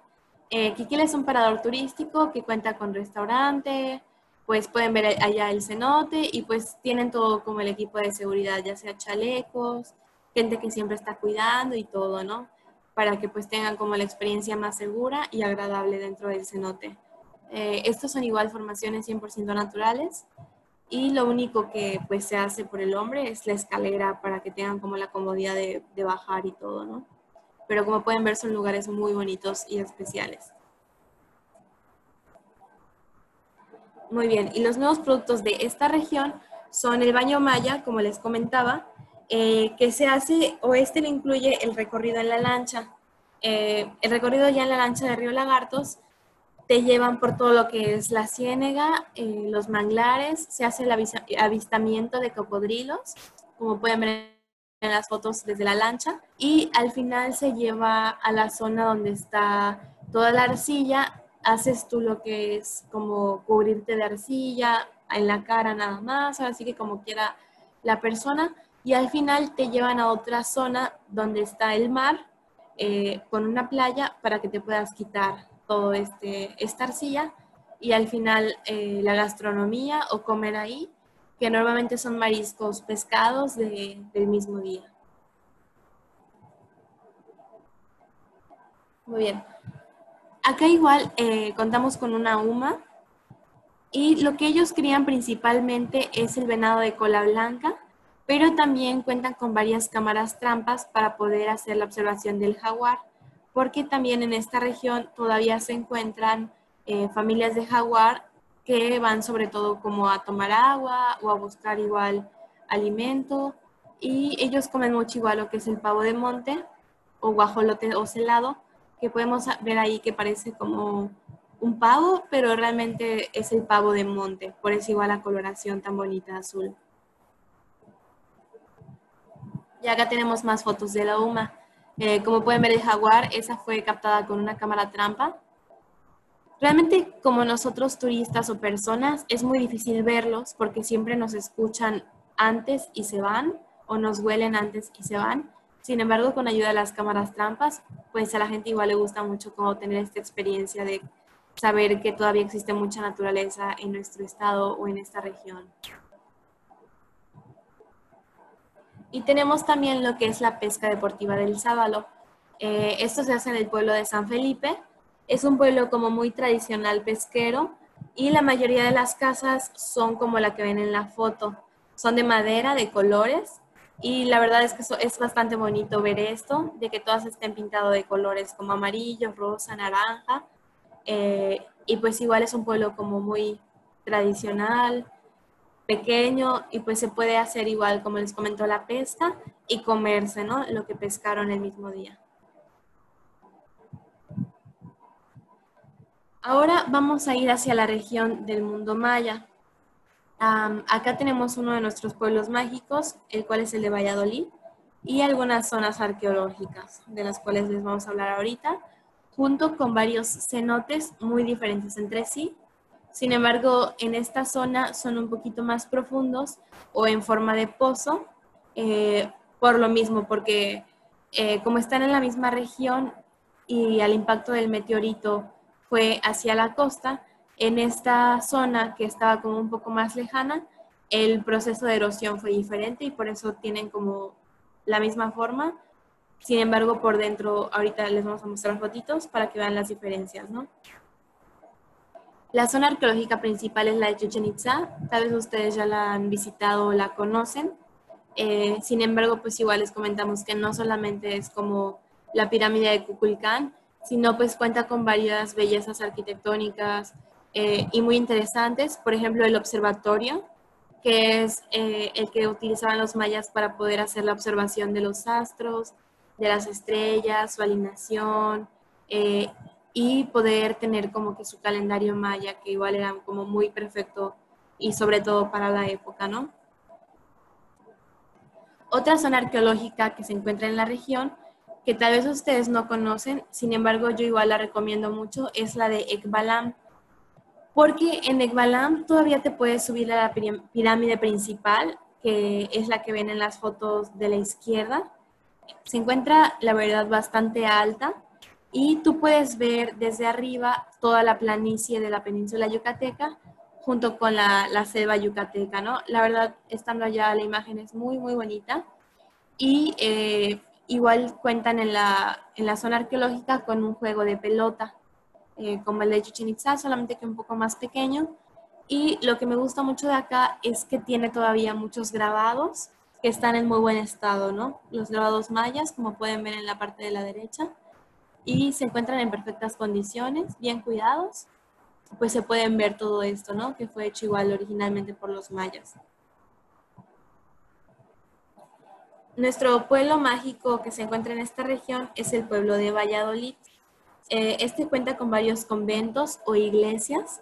S2: Eh, Kikil es un parador turístico que cuenta con restaurante, pues pueden ver allá el cenote y pues tienen todo como el equipo de seguridad, ya sea chalecos, gente que siempre está cuidando y todo, ¿no? Para que pues tengan como la experiencia más segura y agradable dentro del cenote. Eh, estos son igual formaciones 100% naturales y lo único que pues se hace por el hombre es la escalera para que tengan como la comodidad de, de bajar y todo, ¿no? Pero como pueden ver son lugares muy bonitos y especiales. Muy bien, y los nuevos productos de esta región son el baño maya, como les comentaba, eh, que se hace, o este le incluye el recorrido en la lancha. Eh, el recorrido ya en la lancha de Río Lagartos te llevan por todo lo que es la ciénega, eh, los manglares, se hace el avistamiento de cocodrilos, como pueden ver en las fotos desde la lancha, y al final se lleva a la zona donde está toda la arcilla, haces tú lo que es como cubrirte de arcilla en la cara nada más, así que como quiera la persona, y al final te llevan a otra zona donde está el mar eh, con una playa para que te puedas quitar todo este, esta arcilla y al final eh, la gastronomía o comer ahí, que normalmente son mariscos pescados del mismo día. Muy bien. Acá igual eh, contamos con una UMA y lo que ellos crían principalmente es el venado de cola blanca, pero también cuentan con varias cámaras trampas para poder hacer la observación del jaguar porque también en esta región todavía se encuentran eh, familias de jaguar que van sobre todo como a tomar agua o a buscar igual alimento y ellos comen mucho igual lo que es el pavo de monte o guajolote o celado que podemos ver ahí que parece como un pavo pero realmente es el pavo de monte por eso igual la coloración tan bonita azul y acá tenemos más fotos de la UMA eh, como pueden ver, el jaguar, esa fue captada con una cámara trampa. Realmente, como nosotros turistas o personas, es muy difícil verlos porque siempre nos escuchan antes y se van, o nos huelen antes y se van. Sin embargo, con ayuda de las cámaras trampas, pues a la gente igual le gusta mucho como tener esta experiencia de saber que todavía existe mucha naturaleza en nuestro estado o en esta región. Y tenemos también lo que es la pesca deportiva del sábalo. Eh, esto se hace en el pueblo de San Felipe. Es un pueblo como muy tradicional pesquero y la mayoría de las casas son como la que ven en la foto. Son de madera, de colores y la verdad es que es bastante bonito ver esto, de que todas estén pintadas de colores como amarillo, rosa, naranja. Eh, y pues igual es un pueblo como muy tradicional, pequeño y pues se puede hacer igual, como les comentó, la pesca y comerse, ¿no? Lo que pescaron el mismo día. Ahora vamos a ir hacia la región del mundo maya. acá tenemos uno de nuestros pueblos mágicos, el cual es el de Valladolid, y algunas zonas arqueológicas, de las cuales les vamos a hablar ahorita, junto con varios cenotes muy diferentes entre sí, sin embargo, en esta zona son un poquito más profundos o en forma de pozo, eh, por lo mismo, porque eh, como están en la misma región y al impacto del meteorito fue hacia la costa, en esta zona que estaba como un poco más lejana, el proceso de erosión fue diferente y por eso tienen como la misma forma. Sin embargo, por dentro, ahorita les vamos a mostrar fotitos para que vean las diferencias, ¿no? La zona arqueológica principal es la de Chichen Itza, tal vez ustedes ya la han visitado o la conocen. Eh, sin embargo, pues igual les comentamos que no solamente es como la pirámide de Kukulcán, sino pues cuenta con varias bellezas arquitectónicas eh, y muy interesantes. Por ejemplo, el observatorio, que es eh, el que utilizaban los mayas para poder hacer la observación de los astros, de las estrellas, su alineación, y poder tener como que su calendario maya, que igual era como muy perfecto y sobre todo para la época, ¿no? Otra zona arqueológica que se encuentra en la región, que tal vez ustedes no conocen, sin embargo yo igual la recomiendo mucho, es la de Ekbalam. Porque en Ekbalam todavía te puedes subir a la pirámide principal, que es la que ven en las fotos de la izquierda. Se encuentra, la verdad, bastante alta y tú puedes ver desde arriba toda la planicie de la península yucateca junto con la, selva yucateca, ¿no? La verdad, estando allá, la imagen es muy, muy bonita. Y eh, igual cuentan en la, en la, zona arqueológica con un juego de pelota, eh, como el de Chichen Itza, solamente que un poco más pequeño. Y lo que me gusta mucho de acá es que tiene todavía muchos grabados que están en muy buen estado, ¿no? Los grabados mayas, como pueden ver en la parte de la derecha, y se encuentran en perfectas condiciones, bien cuidados, pues se pueden ver todo esto, ¿no? Que fue hecho igual originalmente por los mayas. Nuestro pueblo mágico que se encuentra en esta región es el pueblo de Valladolid. Eh, este cuenta con varios conventos o iglesias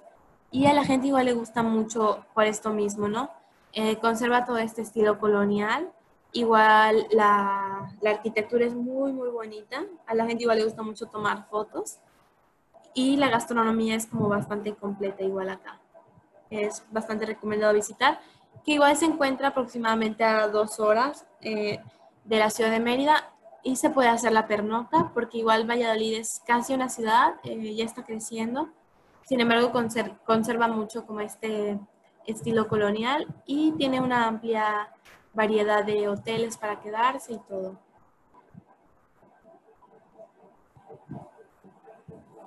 S2: y a la gente igual le gusta mucho por esto mismo, ¿no? Eh, conserva todo este estilo colonial. Igual la, la, arquitectura es muy, muy bonita. A la gente igual le gusta mucho tomar fotos. Y la gastronomía es como bastante completa igual acá. Es bastante recomendado visitar. Que igual se encuentra aproximadamente a dos horas eh, de la ciudad de Mérida y se puede hacer la pernocta porque igual Valladolid es casi una ciudad, eh, ya está creciendo. Sin embargo, conserva mucho como este estilo colonial y tiene una amplia variedad de hoteles para quedarse y todo.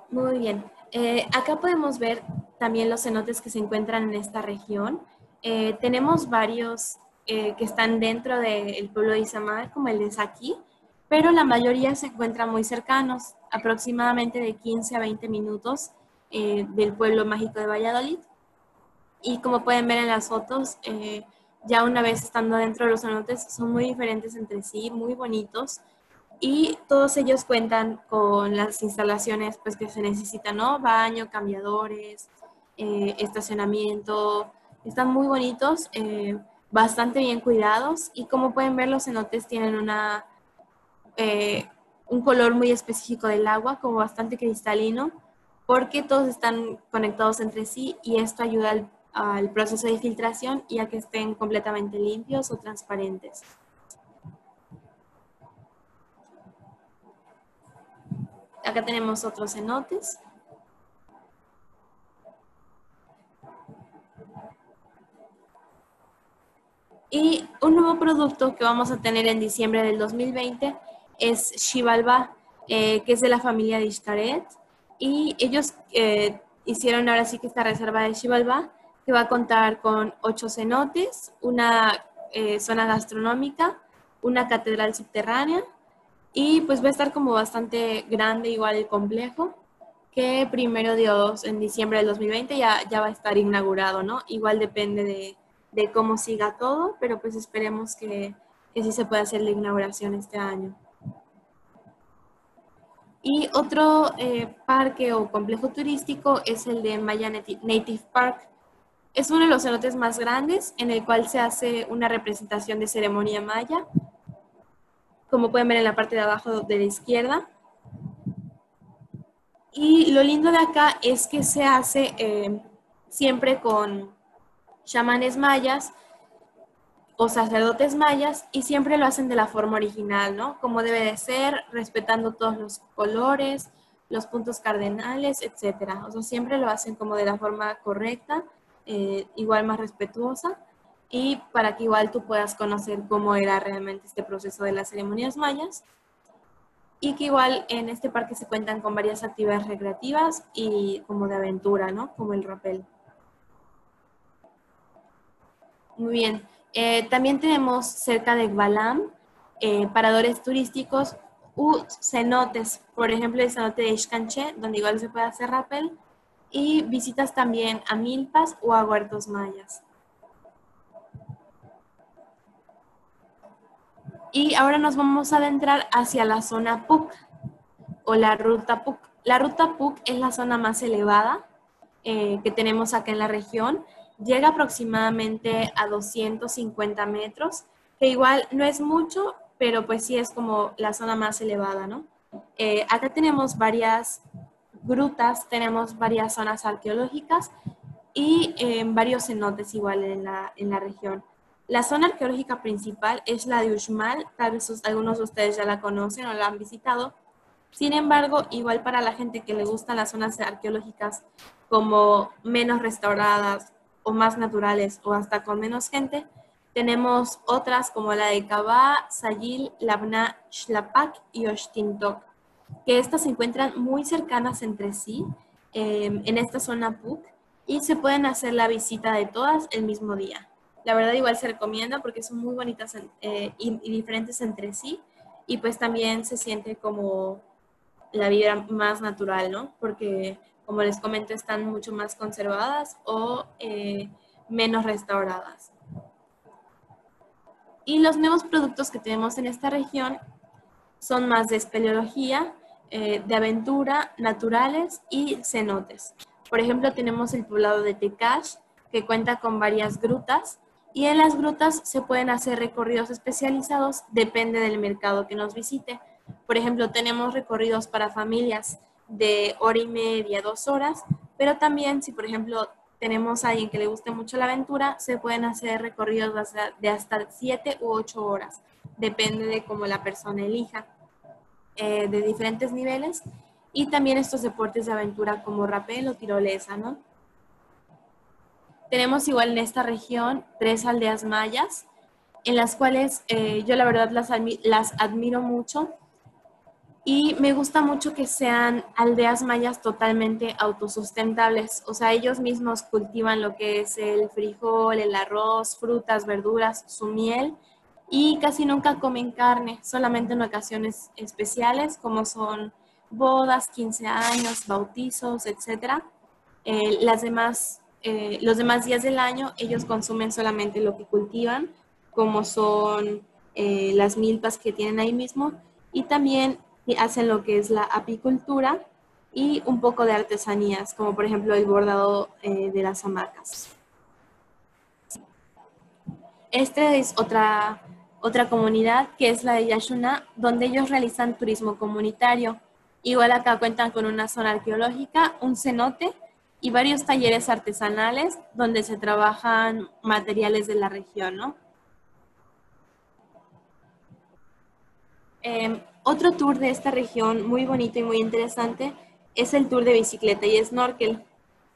S2: Muy bien. Eh, acá podemos ver también los cenotes que se encuentran en esta región. Eh, tenemos varios eh, que están dentro del pueblo de Isamar, como el de Saki, pero la mayoría se encuentran muy cercanos, aproximadamente de 15 a 20 minutos del pueblo mágico de Valladolid. Y como pueden ver en las fotos, ya una vez estando dentro de los cenotes, son muy diferentes entre sí, muy bonitos. Y todos ellos cuentan con las instalaciones pues, que se necesitan, ¿no? Baño, cambiadores, eh, estacionamiento. Están muy bonitos, eh, bastante bien cuidados. Y como pueden ver, los cenotes tienen una, un color muy específico del agua, como bastante cristalino, porque todos están conectados entre sí y esto ayuda al al proceso de filtración y a que estén completamente limpios o transparentes. Acá tenemos otros cenotes. Y un nuevo producto que vamos a tener en diciembre del 2020 es Shivalba, eh, que es de la familia de Ishkaret. Y ellos eh, hicieron ahora sí que esta reserva de Shivalba que va a contar con ocho cenotes, una eh, zona gastronómica, una catedral subterránea y pues va a estar como bastante grande igual el complejo que primero Dios en diciembre del 2020 ya, ya va a estar inaugurado, ¿no? Igual depende de, de cómo siga todo, pero pues esperemos que, que sí se pueda hacer la inauguración este año. Y otro eh, parque o complejo turístico es el de Maya Native Park, es uno de los cenotes más grandes en el cual se hace una representación de ceremonia maya, como pueden ver en la parte de abajo de la izquierda. Y lo lindo de acá es que se hace eh, siempre con chamanes mayas o sacerdotes mayas y siempre lo hacen de la forma original, ¿no? Como debe de ser, respetando todos los colores, los puntos cardenales, etc. O sea, siempre lo hacen como de la forma correcta eh, igual más respetuosa y para que igual tú puedas conocer cómo era realmente este proceso de las ceremonias mayas y que igual en este parque se cuentan con varias actividades recreativas y como de aventura, ¿no? Como el rappel. Muy bien. Eh, también tenemos cerca de Gbalam eh, paradores turísticos u cenotes, por ejemplo el cenote de Ishkanche, donde igual se puede hacer rappel, y visitas también a milpas o a huertos mayas. Y ahora nos vamos a adentrar hacia la zona PUC o la ruta PUC. La ruta PUC es la zona más elevada eh, que tenemos acá en la región. Llega aproximadamente a 250 metros, que igual no es mucho, pero pues sí es como la zona más elevada, ¿no? Eh, acá tenemos varias grutas, tenemos varias zonas arqueológicas y eh, varios cenotes igual en la, en la región. La zona arqueológica principal es la de Uxmal, tal vez algunos de ustedes ya la conocen o la han visitado. Sin embargo, igual para la gente que le gustan las zonas arqueológicas como menos restauradas o más naturales o hasta con menos gente, tenemos otras como la de Kabá, Sayil, Labna, Shlapak y Oshtintok que estas se encuentran muy cercanas entre sí em, en esta zona PUC y se pueden hacer la visita de todas el mismo día. La verdad igual se recomienda porque son muy bonitas eh, y, diferentes entre sí y pues también se siente como la vida más natural, ¿no? Porque como les comento están mucho más conservadas o eh, menos restauradas. Y los nuevos productos que tenemos en esta región son más de espeleología, eh, de aventura, naturales y cenotes. Por ejemplo, tenemos el poblado de Tecash, que cuenta con varias grutas, y en las grutas se pueden hacer recorridos especializados, depende del mercado que nos visite. Por ejemplo, tenemos recorridos para familias de hora y media, dos horas, pero también si, por ejemplo, tenemos a alguien que le guste mucho la aventura, se pueden hacer recorridos de hasta siete u ocho horas, depende de cómo la persona elija, eh, de diferentes niveles, y también estos deportes de aventura como rapel o tirolesa, ¿no? Tenemos igual en esta región tres aldeas mayas, en las cuales eh, yo la verdad las, las admiro mucho. Y me gusta mucho que sean aldeas mayas totalmente autosustentables, o sea, ellos mismos cultivan lo que es el frijol, el arroz, frutas, verduras, su miel y casi nunca comen carne, solamente en ocasiones especiales como son bodas, 15 años, bautizos, etc. Eh, las demás, eh, los demás días del año ellos consumen solamente lo que cultivan, como son eh, las milpas que tienen ahí mismo y también hacen lo que es la apicultura y un poco de artesanías, como por ejemplo el bordado eh, de las hamacas. Esta es otra, otra comunidad que es la de Yashuna, donde ellos realizan turismo comunitario. Igual acá cuentan con una zona arqueológica, un cenote y varios talleres artesanales donde se trabajan materiales de la región, ¿no? Em, otro tour de esta región muy bonito y muy interesante es el tour de bicicleta y snorkel.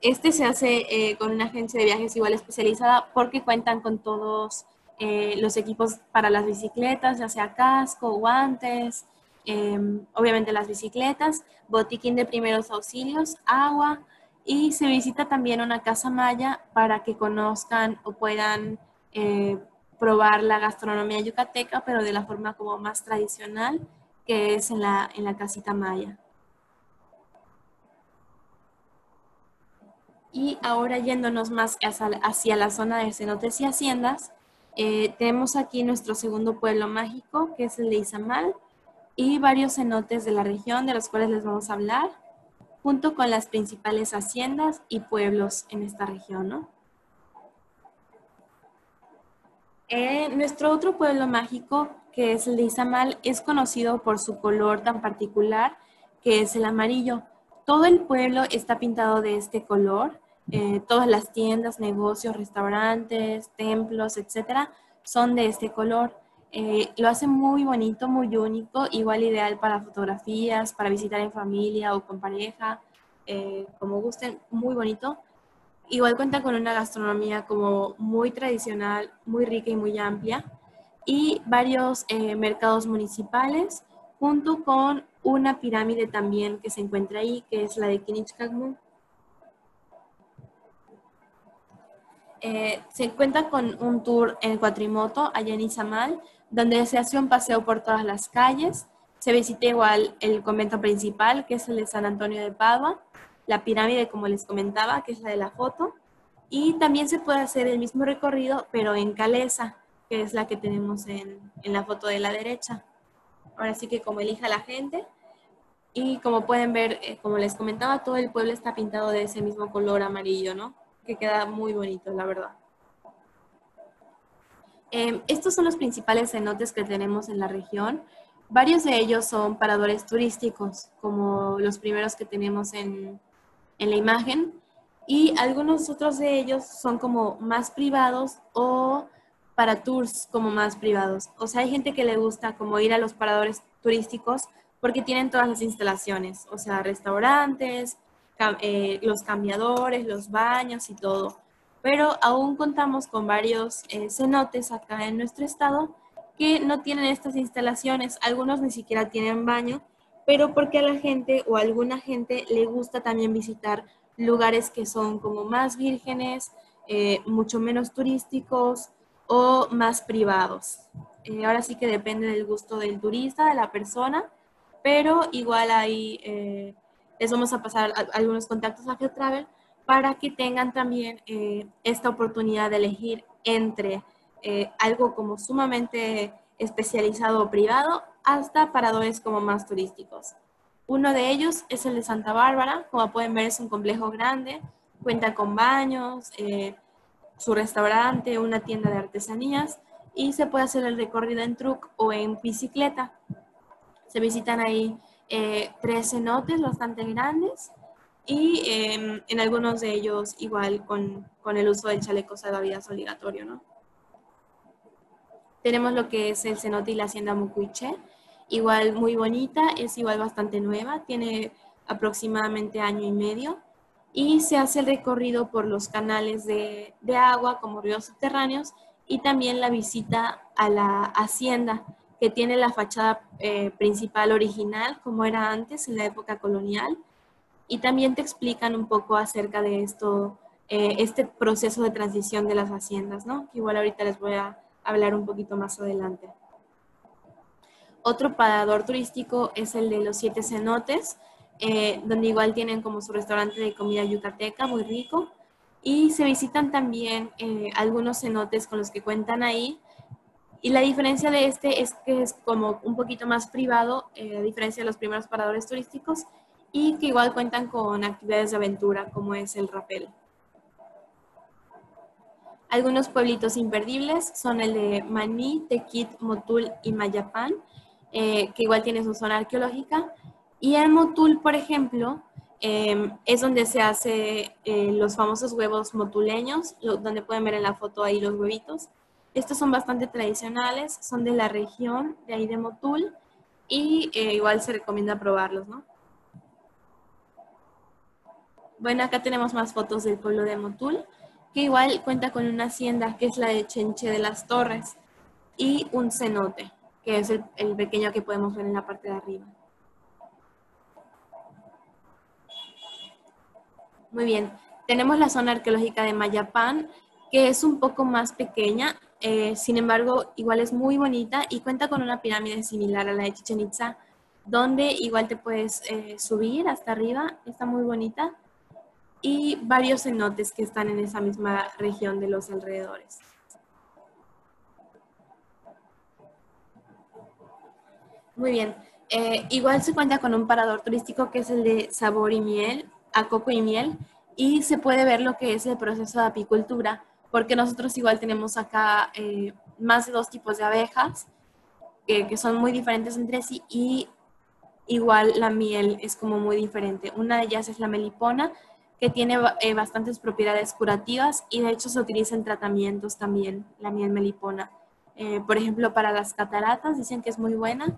S2: Este se hace eh, con una agencia de viajes igual especializada porque cuentan con todos eh, los equipos para las bicicletas, ya sea casco, guantes, em, obviamente las bicicletas, botiquín de primeros auxilios, agua y se visita también una casa maya para que conozcan o puedan eh, probar la gastronomía yucateca, pero de la forma como más tradicional que es en la, en la casita maya. Y ahora yéndonos más hacia, la zona de cenotes y haciendas, eh, tenemos aquí nuestro segundo pueblo mágico, que es el de Izamal, y varios cenotes de la región de los cuales les vamos a hablar, junto con las principales haciendas y pueblos en esta región, ¿no? Eh, nuestro otro pueblo mágico que es el de Izamal, es conocido por su color tan particular, que es el amarillo. Todo el pueblo está pintado de este color. Eh, todas las tiendas, negocios, restaurantes, templos, etcétera, son de este color. Eh, lo hace muy bonito, muy único, igual ideal para fotografías, para visitar en familia o con pareja, eh, como gusten, muy bonito. Igual cuenta con una gastronomía como muy tradicional, muy rica y muy amplia y varios eh, mercados municipales, junto con una pirámide también que se encuentra ahí, que es la de Kinichkagmu. Eh, se cuenta con un tour en cuatrimoto allá en Izamal, donde se hace un paseo por todas las calles. Se visita igual el convento principal, que es el de San Antonio de Padua, la pirámide, como les comentaba, que es la de la foto, y también se puede hacer el mismo recorrido, pero en Calesa, que es la que tenemos en, la foto de la derecha. Ahora sí que como elija la gente. Y como pueden ver, eh, como les comentaba, todo el pueblo está pintado de ese mismo color amarillo, ¿no? Que queda muy bonito, la verdad. Em, estos son los principales cenotes que tenemos en la región. Varios de ellos son paradores turísticos, como los primeros que tenemos en, en la imagen. Y algunos otros de ellos son como más privados o para tours como más privados. O sea, hay gente que le gusta como ir a los paradores turísticos porque tienen todas las instalaciones, o sea, restaurantes, eh, los cambiadores, los baños y todo. Pero aún contamos con varios eh, cenotes acá en nuestro estado que no tienen estas instalaciones. Algunos ni siquiera tienen baño, pero porque a la gente o a alguna gente le gusta también visitar lugares que son como más vírgenes, eh, mucho menos turísticos o más privados. Eh, ahora sí que depende del gusto del turista, de la persona, pero igual ahí eh, les vamos a pasar algunos contactos a Travel para que tengan también esta oportunidad de elegir entre algo como sumamente especializado o privado hasta paradores como más turísticos. Uno de ellos es el de Santa Bárbara, como pueden ver es un complejo grande, cuenta con baños, eh, su restaurante, una tienda de artesanías y se puede hacer el recorrido en truck o en bicicleta. Se visitan ahí eh, tres cenotes bastante grandes y em, en algunos de ellos igual con, con, el uso del chaleco salvavidas obligatorio, ¿no? Tenemos lo que es el cenote y la hacienda Mucuiche, igual muy bonita, es igual bastante nueva, tiene aproximadamente año y medio y se hace el recorrido por los canales de, agua como ríos subterráneos y también la visita a la hacienda que tiene la fachada eh, principal original como era antes en la época colonial y también te explican un poco acerca de esto, eh, este proceso de transición de las haciendas, ¿no? Que igual ahorita les voy a hablar un poquito más adelante. Otro parador turístico es el de los Siete Cenotes, eh, donde igual tienen como su restaurante de comida yucateca, muy rico. Y se visitan también algunos cenotes con los que cuentan ahí. Y la diferencia de este es que es como un poquito más privado, eh, a diferencia de los primeros paradores turísticos, y que igual cuentan con actividades de aventura, como es el rapel. Algunos pueblitos imperdibles son el de Maní, Tequit, Motul y Mayapán, eh, que igual tiene su zona arqueológica. Y en Motul, por ejemplo, em, es donde se hace eh, los famosos huevos motuleños, donde pueden ver en la foto ahí los huevitos. Estos son bastante tradicionales, son de la región de ahí de Motul y eh, igual se recomienda probarlos, ¿no? Bueno, acá tenemos más fotos del pueblo de Motul, que igual cuenta con una hacienda que es la de Chenche de las Torres y un cenote que es el, pequeño que podemos ver en la parte de arriba. Muy bien, tenemos la zona arqueológica de Mayapán, que es un poco más pequeña, eh, sin embargo, igual es muy bonita y cuenta con una pirámide similar a la de Chichen Itza, donde igual te puedes eh, subir hasta arriba, está muy bonita, y varios cenotes que están en esa misma región de los alrededores. Muy bien. Eh, igual se cuenta con un parador turístico que es el de sabor y miel, a coco y miel, y se puede ver lo que es el proceso de apicultura, porque nosotros igual tenemos acá eh, más de dos tipos de abejas, que son muy diferentes entre sí, y igual la miel es como muy diferente. Una de ellas es la melipona, que tiene eh, bastantes propiedades curativas y de hecho se utiliza en tratamientos también, la miel melipona. por ejemplo, para las cataratas dicen que es muy buena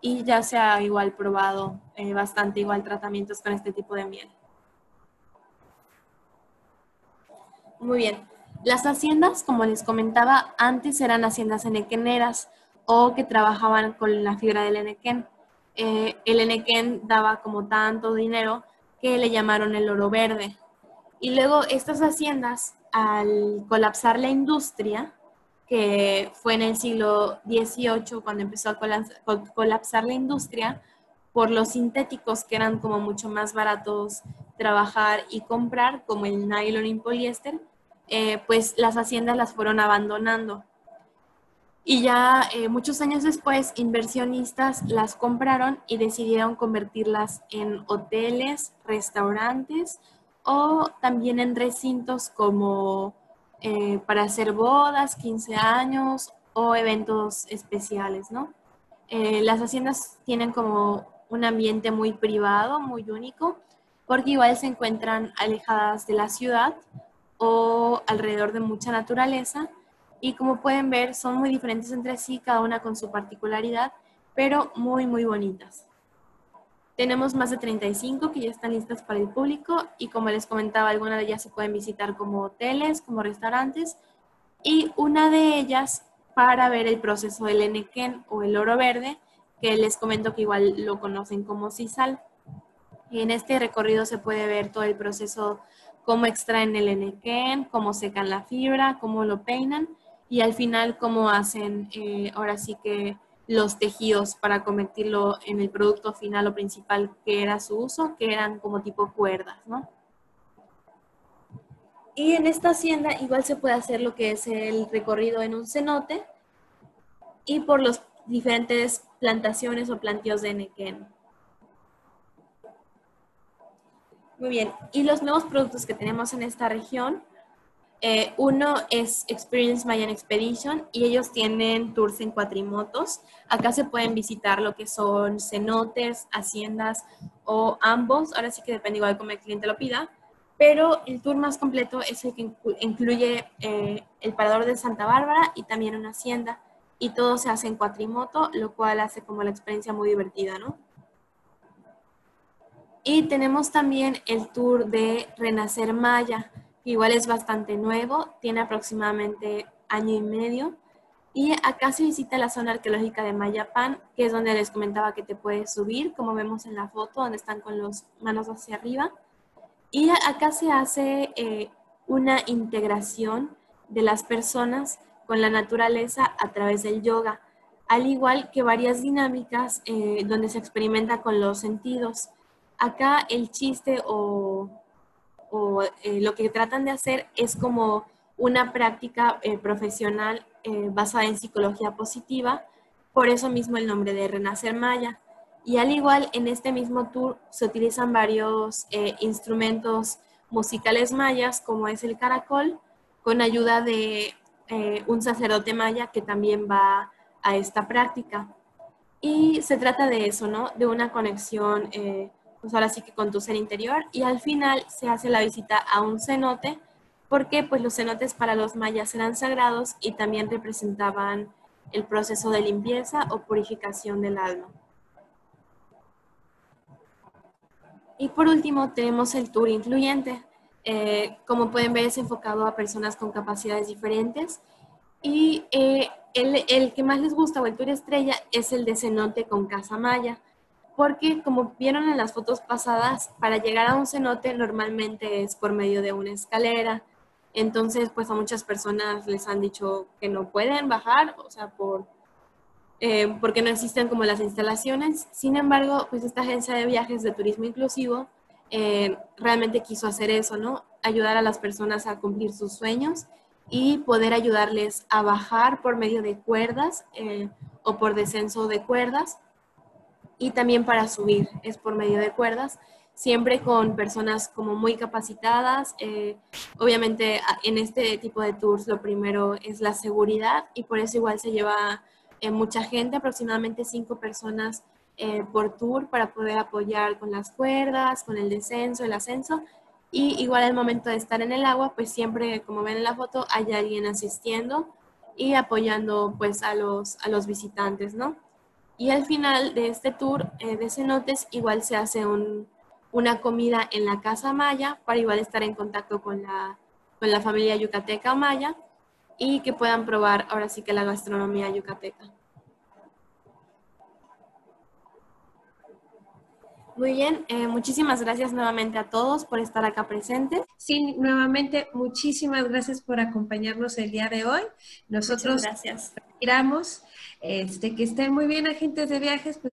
S2: y ya se ha igual probado eh, bastante igual tratamientos con este tipo de miel. Muy bien. Las haciendas, como les comentaba, antes eran haciendas enequeneras o que trabajaban con la fibra del enequén. Eh, el enequén daba como tanto dinero que le llamaron el oro verde. Y luego estas haciendas, al colapsar la industria, que fue en el siglo XVIII cuando empezó a colapsar la industria por los sintéticos que eran como mucho más baratos trabajar y comprar, como el nylon y poliéster, eh, pues las haciendas las fueron abandonando. Y ya eh, muchos años después, inversionistas las compraron y decidieron convertirlas en hoteles, restaurantes o también en recintos como eh, para hacer bodas, 15 años o eventos especiales, ¿no? Las haciendas tienen como un ambiente muy privado, muy único, porque igual se encuentran alejadas de la ciudad o alrededor de mucha naturaleza y como pueden ver son muy diferentes entre sí, cada una con su particularidad, pero muy, muy bonitas. Tenemos más de 35 que ya están listas para el público y como les comentaba, algunas de ellas se pueden visitar como hoteles, como restaurantes y una de ellas para ver el proceso del enequén o el oro verde, que les comento que igual lo conocen como sisal. Y en este recorrido se puede ver todo el proceso, cómo extraen el enequén, cómo secan la fibra, cómo lo peinan y al final cómo hacen eh, ahora sí que los tejidos para convertirlo en el producto final o principal que era su uso, que eran como tipo cuerdas, ¿no? Y en esta hacienda igual se puede hacer lo que es el recorrido en un cenote y por las diferentes plantaciones o plantíos de nequén. Muy bien, y los nuevos productos que tenemos en esta región, eh, uno es Experience Mayan Expedition y ellos tienen tours en cuatrimotos. Acá se pueden visitar lo que son cenotes, haciendas o ambos, ahora sí que depende igual como el cliente lo pida, pero el tour más completo es el que incluye eh, el parador de Santa Bárbara y también una hacienda. Y todo se hace en cuatrimoto, lo cual hace como la experiencia muy divertida, ¿no? Y tenemos también el tour de Renacer Maya, que igual es bastante nuevo, tiene aproximadamente año y medio. Y acá se visita la zona arqueológica de Mayapán, que es donde les comentaba que te puedes subir, como vemos en la foto, donde están con las manos hacia arriba. Y acá se hace eh, una integración de las personas con la naturaleza a través del yoga, al igual que varias dinámicas eh, donde se experimenta con los sentidos. Acá el chiste o, eh, lo que tratan de hacer es como una práctica profesional basada en psicología positiva, por eso mismo el nombre de Renacer Maya. Y al igual, en este mismo tour se utilizan varios eh, instrumentos musicales mayas, como es el caracol, con ayuda de eh, un sacerdote maya que también va a esta práctica. Y se trata de eso, ¿no? De una conexión, eh, pues ahora sí que con tu interior. Y al final se hace la visita a un cenote, porque pues los cenotes para los mayas eran sagrados y también representaban el proceso de limpieza o purificación del alma. Y por último, tenemos el tour incluyente. Eh, como pueden ver, es enfocado a personas con capacidades diferentes. Y eh, el, el, que más les gusta o el tour estrella es el de cenote con casa maya. Porque como vieron en las fotos pasadas, para llegar a un cenote normalmente es por medio de una escalera. Entonces, pues a muchas personas les han dicho que no pueden bajar, o sea, por eh, porque no existen como las instalaciones. Sin embargo, pues esta agencia de viajes de turismo inclusivo eh, realmente quiso hacer eso, ¿no? Ayudar a las personas a cumplir sus sueños y poder ayudarles a bajar por medio de cuerdas eh, o por descenso de cuerdas y también para subir es por medio de cuerdas siempre con personas como muy capacitadas. obviamente en este tipo de tours lo primero es la seguridad y por eso igual se lleva eh, mucha gente, aproximadamente cinco personas eh, por tour para poder apoyar con las cuerdas, con el descenso, el ascenso. Y igual al momento de estar en el agua, pues siempre, como ven en la foto, hay alguien asistiendo y apoyando pues a los, a los visitantes, ¿no? Y al final de este tour eh, de cenotes igual se hace un, una comida en la casa maya para igual estar en contacto con la, con la familia yucateca maya y que puedan probar ahora sí que la gastronomía yucateca. Muy bien, eh, muchísimas gracias nuevamente a todos por estar acá presentes.
S1: Sí, nuevamente muchísimas gracias por acompañarnos el día de hoy. Nosotros
S2: gracias.
S1: Esperamos este, que estén muy bien agentes de viajes. Pues